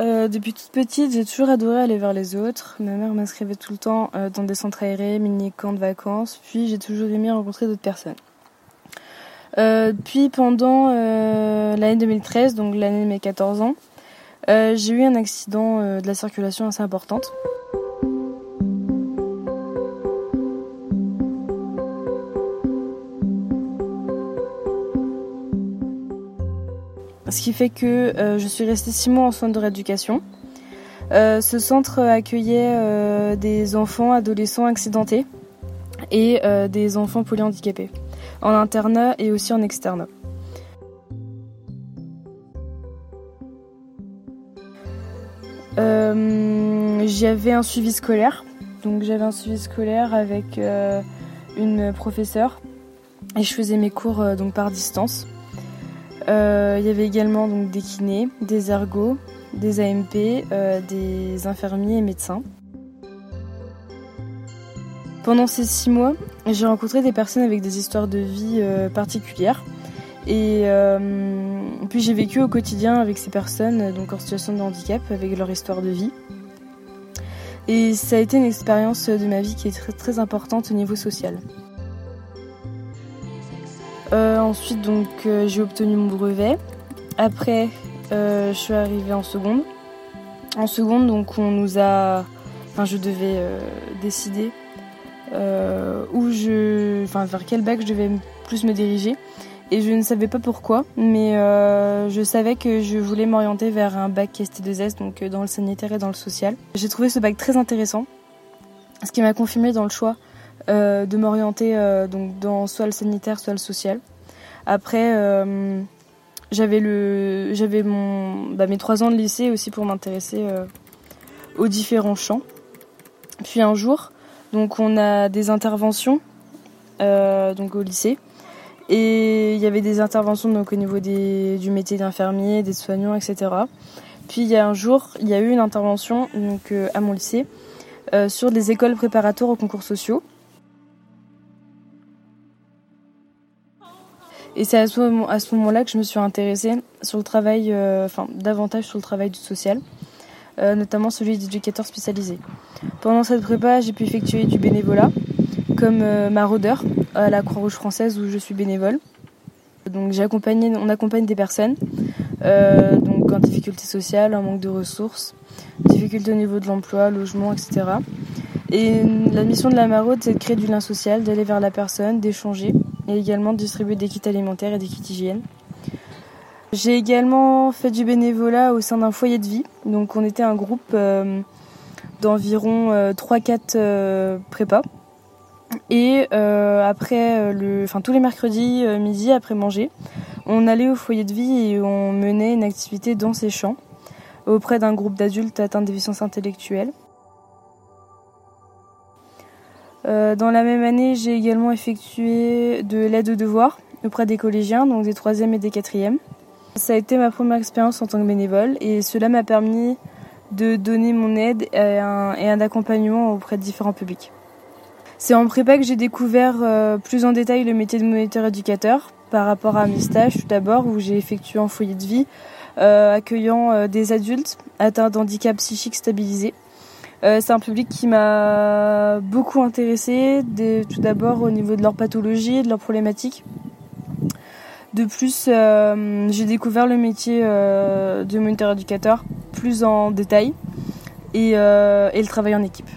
Euh, depuis toute petite, j'ai toujours adoré aller vers les autres. Ma mère m'inscrivait tout le temps euh, dans des centres aérés, mini-camps de vacances, puis j'ai toujours aimé rencontrer d'autres personnes. Euh, puis pendant l'année 2013, donc l'année de mes 14 ans, j'ai eu un accident de la circulation assez importante. Ce qui fait que euh, je suis restée six mois en soins de rééducation. Euh, ce centre accueillait euh, des enfants, adolescents accidentés et des enfants polyhandicapés, en internat et aussi en externat. j'avais un suivi scolaire, donc j'avais un suivi scolaire avec une professeure et je faisais mes cours donc par distance. Euh, il y avait également donc, des kinés, des ergots, des AMP, euh, des infirmiers et médecins. Pendant ces six mois, j'ai rencontré des personnes avec des histoires de vie euh, particulières. Et puis j'ai vécu au quotidien avec ces personnes donc en situation de handicap, avec leur histoire de vie. Et ça a été une expérience de ma vie qui est très, très importante au niveau social. Euh, ensuite, donc, euh, j'ai obtenu mon brevet. Après, euh, je suis arrivée en seconde. En seconde, donc, on nous a. Enfin, je devais décider où je. Enfin, vers quel bac je devais plus me diriger. Et je ne savais pas pourquoi, mais je savais que je voulais m'orienter vers un bac ST2S, donc dans le sanitaire et dans le social. J'ai trouvé ce bac très intéressant, ce qui m'a confirmé dans le choix euh, de m'orienter euh, donc dans soit le sanitaire, soit le social. Après, euh, j'avais bah, mes trois ans de lycée aussi pour m'intéresser aux différents champs. Puis un jour, donc on a des interventions donc au lycée. Et il y avait des interventions donc au niveau du métier d'infirmier, des soignants, etc. Puis il y a un jour, il y a eu une intervention à mon lycée sur des écoles préparatoires aux concours sociaux. Et c'est à ce moment-là que je me suis intéressée sur le travail, euh, enfin davantage sur le travail du social, euh, notamment celui d'éducateur spécialisé. Pendant cette prépa, j'ai pu effectuer du bénévolat, comme euh, maraudeur à la Croix-Rouge française où je suis bénévole. Donc on accompagne des personnes donc en difficulté sociale, en manque de ressources, difficultés au niveau de l'emploi, logement, etc. Et la mission de la maraude, c'est de créer du lien social, d'aller vers la personne, d'échanger et également distribuer des kits alimentaires et des kits hygiène. J'ai également fait du bénévolat au sein d'un foyer de vie. Donc on était un groupe euh, d'environ 3-4 euh, euh, prépas. Et après, le, enfin, tous les mercredis midi, après manger, on allait au foyer de vie et on menait une activité dans ces champs auprès d'un groupe d'adultes atteints de déficience intellectuelle. Euh, dans la même année, j'ai également effectué de l'aide aux devoirs auprès des collégiens, donc des troisièmes et des quatrièmes. Ça a été ma première expérience en tant que bénévole et cela m'a permis de donner mon aide et un, accompagnement auprès de différents publics. C'est en prépa que j'ai découvert euh, plus en détail le métier de moniteur éducateur par rapport à mes stages tout d'abord où j'ai effectué en foyer de vie euh, accueillant des adultes atteints d'handicap psychique stabilisé. Euh, c'est un public qui m'a beaucoup intéressé, tout d'abord au niveau de leur pathologie, de leurs problématiques. De plus, euh, j'ai découvert le métier euh, de moniteur éducateur plus en détail et, et le travail en équipe.